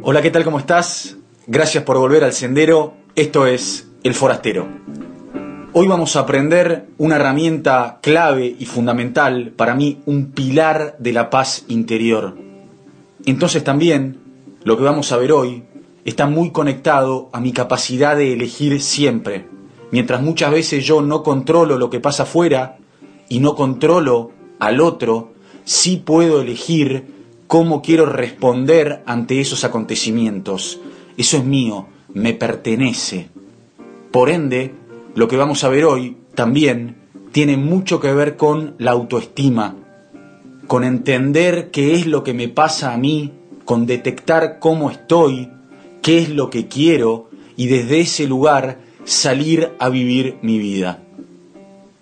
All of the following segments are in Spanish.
Hola, ¿qué tal? ¿Cómo estás? Gracias por volver al sendero. Esto es El Forastero. Hoy vamos a aprender una herramienta clave y fundamental, para mí un pilar de la paz interior. Entonces también lo que vamos a ver hoy está muy conectado a mi capacidad de elegir siempre. Mientras muchas veces yo no controlo lo que pasa afuera y no controlo al otro, sí puedo elegir cómo quiero responder ante esos acontecimientos. Eso es mío, me pertenece. Por ende, lo que vamos a ver hoy también tiene mucho que ver con la autoestima, con entender qué es lo que me pasa a mí, con detectar cómo estoy, qué es lo que quiero y desde ese lugar salir a vivir mi vida.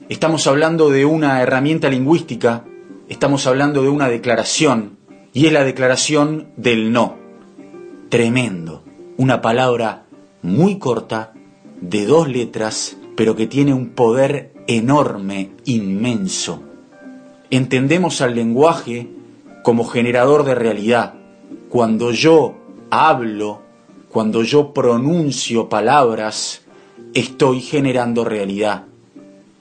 Estamos hablando de una herramienta lingüística, estamos hablando de una declaración, y es la declaración del no. Tremendo. Una palabra muy corta, de dos letras, pero que tiene un poder enorme, inmenso. Entendemos al lenguaje como generador de realidad. Cuando yo hablo, cuando yo pronuncio palabras, estoy generando realidad.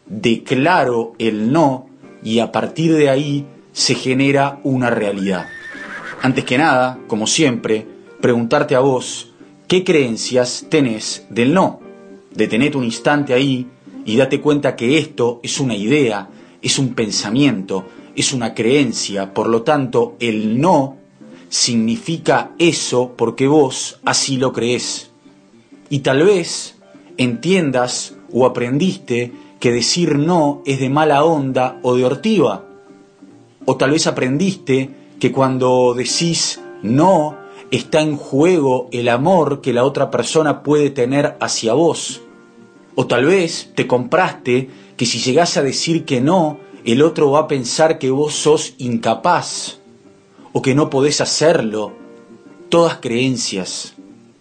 Declaro el no y a partir de ahí se genera una realidad. Antes que nada, como siempre, preguntarte a vos, ¿qué creencias tenés del no? Detenete un instante ahí y date cuenta que esto es una idea, es un pensamiento, es una creencia, por lo tanto el no significa eso porque vos así lo crees. Y tal vez entiendas o aprendiste que decir no es de mala onda o de hortiva. O tal vez aprendiste que cuando decís no está en juego el amor que la otra persona puede tener hacia vos. O tal vez te compraste que si llegás a decir que no, el otro va a pensar que vos sos incapaz o que no podés hacerlo. Todas creencias.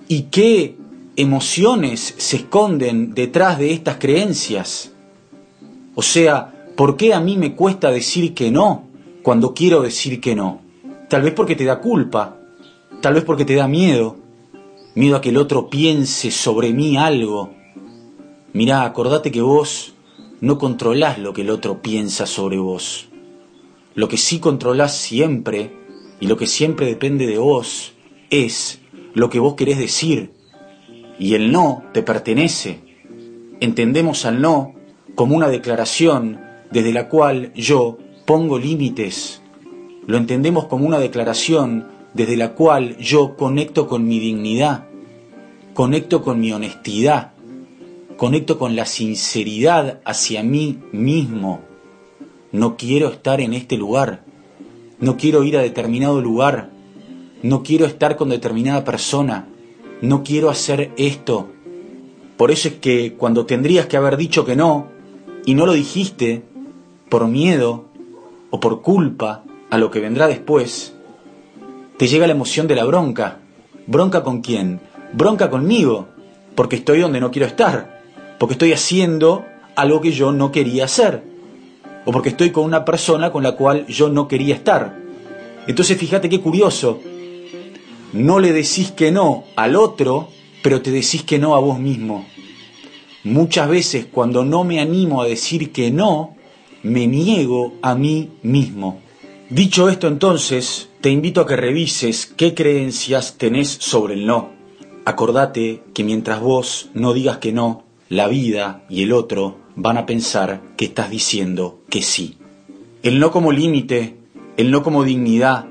¿Y qué emociones se esconden detrás de estas creencias? O sea, ¿por qué a mí me cuesta decir que no cuando quiero decir que no? Tal vez porque te da culpa, tal vez porque te da miedo, miedo a que el otro piense sobre mí algo. Mirá, acordate que vos no controlás lo que el otro piensa sobre vos. Lo que sí controlás siempre y lo que siempre depende de vos es lo que vos querés decir. Y el no te pertenece. Entendemos al no como una declaración desde la cual yo pongo límites. Lo entendemos como una declaración desde la cual yo conecto con mi dignidad, conecto con mi honestidad, conecto con la sinceridad hacia mí mismo. No quiero estar en este lugar, no quiero ir a determinado lugar, no quiero estar con determinada persona, no quiero hacer esto. Por eso es que cuando tendrías que haber dicho que no, y no lo dijiste por miedo o por culpa a lo que vendrá después, te llega la emoción de la bronca. ¿Bronca con quién? Bronca conmigo, porque estoy donde no quiero estar, porque estoy haciendo algo que yo no quería hacer, o porque estoy con una persona con la cual yo no quería estar. Entonces fíjate qué curioso, no le decís que no al otro, pero te decís que no a vos mismo. Muchas veces cuando no me animo a decir que no, me niego a mí mismo. Dicho esto entonces, te invito a que revises qué creencias tenés sobre el no. Acordate que mientras vos no digas que no, la vida y el otro van a pensar que estás diciendo que sí. El no como límite, el no como dignidad,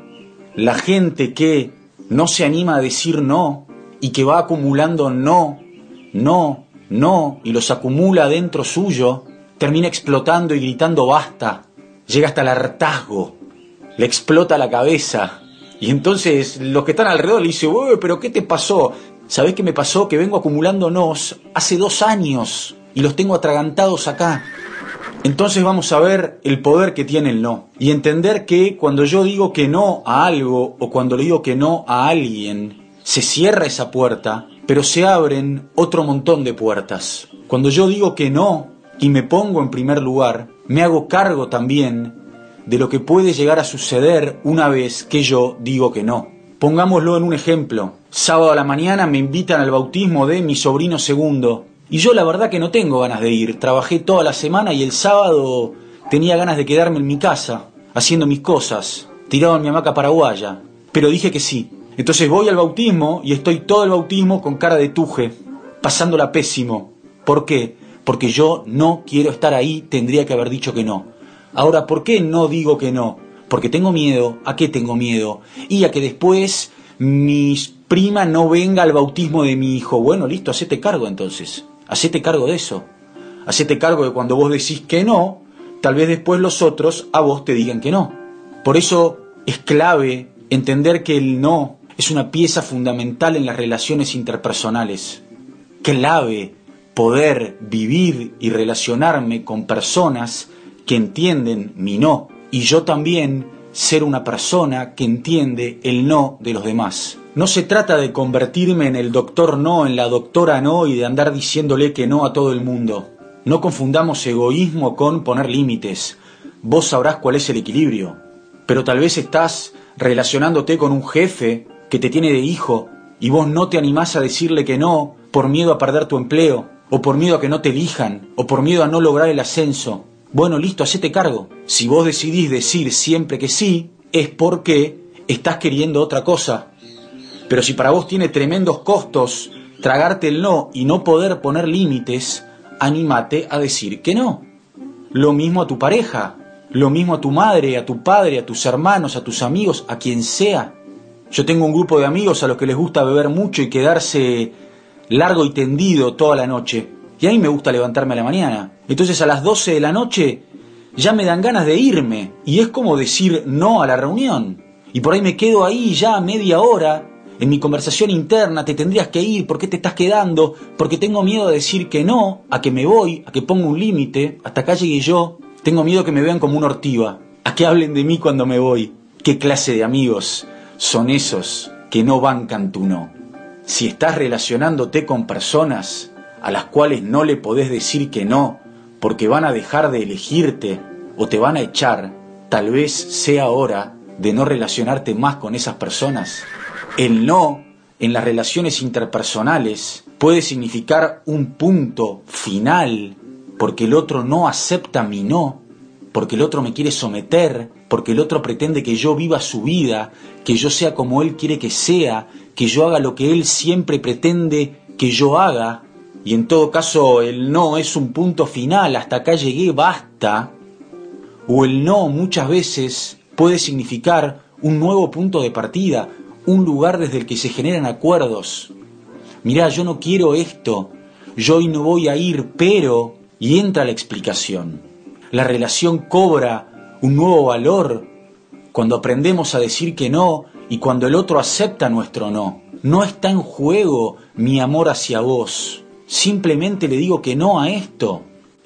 la gente que no se anima a decir no y que va acumulando no, no, no, y los acumula dentro suyo, termina explotando y gritando basta, llega hasta el hartazgo, le explota la cabeza, y entonces los que están alrededor le dicen, pero ¿qué te pasó? ¿Sabés qué me pasó? Que vengo acumulando nos hace dos años y los tengo atragantados acá. Entonces vamos a ver el poder que tiene el no y entender que cuando yo digo que no a algo o cuando le digo que no a alguien, se cierra esa puerta pero se abren otro montón de puertas. Cuando yo digo que no y me pongo en primer lugar, me hago cargo también de lo que puede llegar a suceder una vez que yo digo que no. Pongámoslo en un ejemplo. Sábado a la mañana me invitan al bautismo de mi sobrino segundo. Y yo la verdad que no tengo ganas de ir. Trabajé toda la semana y el sábado tenía ganas de quedarme en mi casa, haciendo mis cosas, tirado en mi hamaca paraguaya. Pero dije que sí. Entonces voy al bautismo y estoy todo el bautismo con cara de tuje, pasándola pésimo. ¿Por qué? Porque yo no quiero estar ahí, tendría que haber dicho que no. Ahora, ¿por qué no digo que no? Porque tengo miedo. ¿A qué tengo miedo? Y a que después mi prima no venga al bautismo de mi hijo. Bueno, listo, hacete cargo entonces. Hacete cargo de eso. Hacete cargo de cuando vos decís que no, tal vez después los otros a vos te digan que no. Por eso es clave entender que el no es una pieza fundamental en las relaciones interpersonales. Clave poder vivir y relacionarme con personas que entienden mi no y yo también ser una persona que entiende el no de los demás. No se trata de convertirme en el doctor no, en la doctora no y de andar diciéndole que no a todo el mundo. No confundamos egoísmo con poner límites. Vos sabrás cuál es el equilibrio. Pero tal vez estás relacionándote con un jefe que te tiene de hijo y vos no te animás a decirle que no por miedo a perder tu empleo, o por miedo a que no te elijan, o por miedo a no lograr el ascenso. Bueno, listo, hacete cargo. Si vos decidís decir siempre que sí, es porque estás queriendo otra cosa. Pero si para vos tiene tremendos costos tragarte el no y no poder poner límites, anímate a decir que no. Lo mismo a tu pareja, lo mismo a tu madre, a tu padre, a tus hermanos, a tus amigos, a quien sea. Yo tengo un grupo de amigos a los que les gusta beber mucho y quedarse largo y tendido toda la noche. Y a mí me gusta levantarme a la mañana. Entonces a las 12 de la noche ya me dan ganas de irme. Y es como decir no a la reunión. Y por ahí me quedo ahí ya media hora. En mi conversación interna te tendrías que ir, ¿por qué te estás quedando? Porque tengo miedo de decir que no, a que me voy, a que pongo un límite, hasta acá llegué yo. Tengo miedo que me vean como una ortiva, a que hablen de mí cuando me voy. ¿Qué clase de amigos son esos que no bancan tu no? Si estás relacionándote con personas a las cuales no le podés decir que no, porque van a dejar de elegirte o te van a echar, tal vez sea hora de no relacionarte más con esas personas. El no en las relaciones interpersonales puede significar un punto final, porque el otro no acepta mi no, porque el otro me quiere someter, porque el otro pretende que yo viva su vida, que yo sea como él quiere que sea, que yo haga lo que él siempre pretende que yo haga, y en todo caso el no es un punto final, hasta acá llegué, basta, o el no muchas veces puede significar un nuevo punto de partida, un lugar desde el que se generan acuerdos. Mirá, yo no quiero esto, yo hoy no voy a ir, pero... Y entra la explicación. La relación cobra un nuevo valor cuando aprendemos a decir que no y cuando el otro acepta nuestro no. No está en juego mi amor hacia vos. Simplemente le digo que no a esto.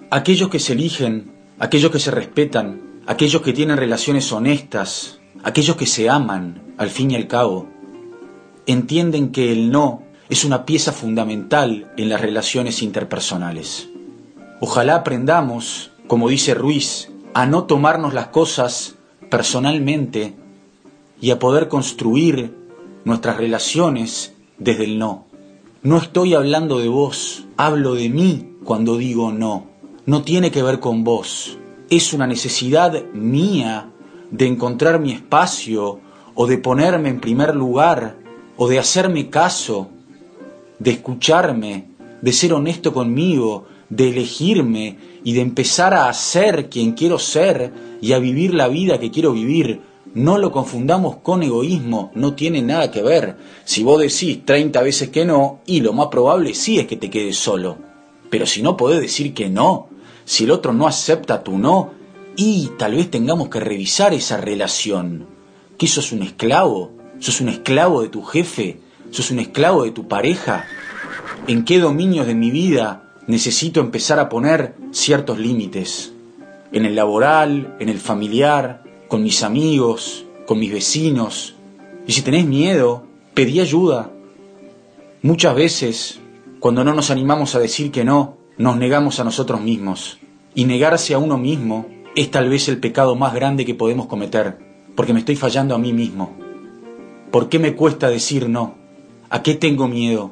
Aquellos que se eligen, aquellos que se respetan, aquellos que tienen relaciones honestas, aquellos que se aman, al fin y al cabo, entienden que el no es una pieza fundamental en las relaciones interpersonales. Ojalá aprendamos, como dice Ruiz, a no tomarnos las cosas personalmente y a poder construir nuestras relaciones desde el no. No estoy hablando de vos, hablo de mí cuando digo no. No tiene que ver con vos. Es una necesidad mía de encontrar mi espacio o de ponerme en primer lugar o de hacerme caso, de escucharme, de ser honesto conmigo, de elegirme y de empezar a ser quien quiero ser y a vivir la vida que quiero vivir, no lo confundamos con egoísmo, no tiene nada que ver. Si vos decís 30 veces que no, y lo más probable sí es que te quedes solo. Pero si no podés decir que no, si el otro no acepta tu no, y tal vez tengamos que revisar esa relación. ¿Que sos un esclavo? ¿Sos un esclavo de tu jefe? ¿Sos un esclavo de tu pareja? ¿En qué dominios de mi vida necesito empezar a poner ciertos límites? ¿En el laboral? ¿En el familiar? Con mis amigos, con mis vecinos. Y si tenés miedo, pedí ayuda. Muchas veces, cuando no nos animamos a decir que no, nos negamos a nosotros mismos. Y negarse a uno mismo es tal vez el pecado más grande que podemos cometer, porque me estoy fallando a mí mismo. ¿Por qué me cuesta decir no? ¿A qué tengo miedo?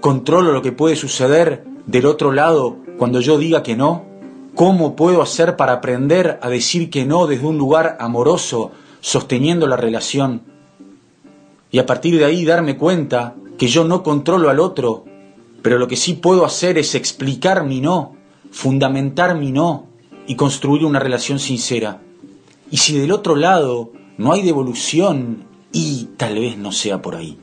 ¿Controlo lo que puede suceder del otro lado cuando yo diga que no? ¿Cómo puedo hacer para aprender a decir que no desde un lugar amoroso, sosteniendo la relación? Y a partir de ahí darme cuenta que yo no controlo al otro, pero lo que sí puedo hacer es explicar mi no, fundamentar mi no y construir una relación sincera. Y si del otro lado no hay devolución y tal vez no sea por ahí.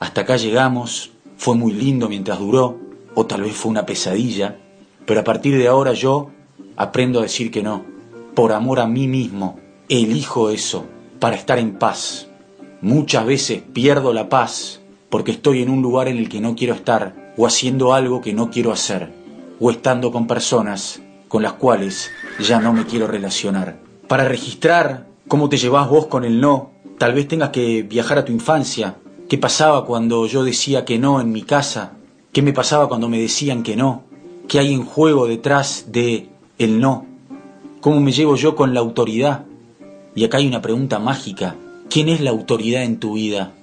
Hasta acá llegamos, fue muy lindo mientras duró, o tal vez fue una pesadilla, pero a partir de ahora yo aprendo a decir que no. Por amor a mí mismo, elijo eso, para estar en paz. Muchas veces pierdo la paz porque estoy en un lugar en el que no quiero estar, o haciendo algo que no quiero hacer, o estando con personas con las cuales ya no me quiero relacionar. Para registrar cómo te llevas vos con el no, tal vez tengas que viajar a tu infancia. ¿Qué pasaba cuando yo decía que no en mi casa? ¿Qué me pasaba cuando me decían que no? ¿Qué hay en juego detrás de el no? ¿Cómo me llevo yo con la autoridad? Y acá hay una pregunta mágica. ¿Quién es la autoridad en tu vida?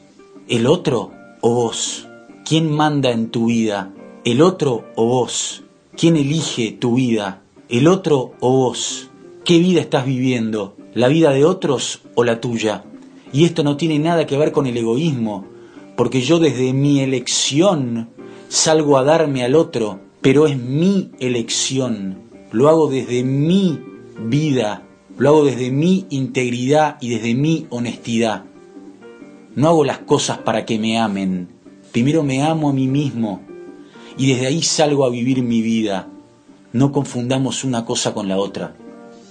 ¿El otro o vos? ¿Quién manda en tu vida? ¿El otro o vos? ¿Quién elige tu vida? ¿El otro o vos? ¿Qué vida estás viviendo? ¿La vida de otros o la tuya? Y esto no tiene nada que ver con el egoísmo, porque yo desde mi elección salgo a darme al otro, pero es mi elección. Lo hago desde mi vida, lo hago desde mi integridad y desde mi honestidad. No hago las cosas para que me amen. Primero me amo a mí mismo y desde ahí salgo a vivir mi vida. No confundamos una cosa con la otra.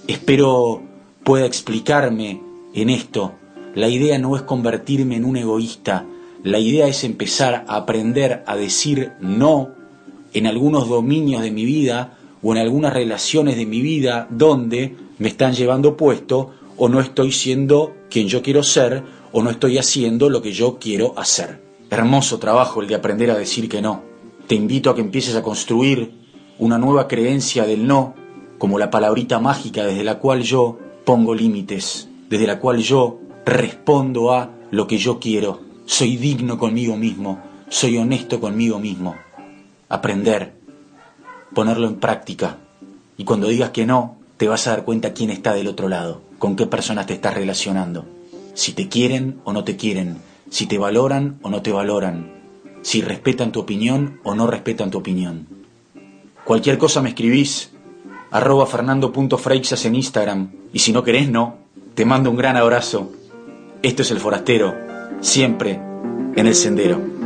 Espero pueda explicarme en esto. La idea no es convertirme en un egoísta. La idea es empezar a aprender a decir no en algunos dominios de mi vida o en algunas relaciones de mi vida donde me están llevando puesto o no estoy siendo quien yo quiero ser o no estoy haciendo lo que yo quiero hacer. Hermoso trabajo el de aprender a decir que no. Te invito a que empieces a construir una nueva creencia del no como la palabrita mágica desde la cual yo pongo límites, desde la cual yo respondo a lo que yo quiero. Soy digno conmigo mismo, soy honesto conmigo mismo. Aprender, ponerlo en práctica. Y cuando digas que no, te vas a dar cuenta quién está del otro lado, con qué personas te estás relacionando si te quieren o no te quieren, si te valoran o no te valoran, si respetan tu opinión o no respetan tu opinión. Cualquier cosa me escribís, arroba fernando.freixas en Instagram, y si no querés, no, te mando un gran abrazo. Esto es El Forastero, siempre en el sendero.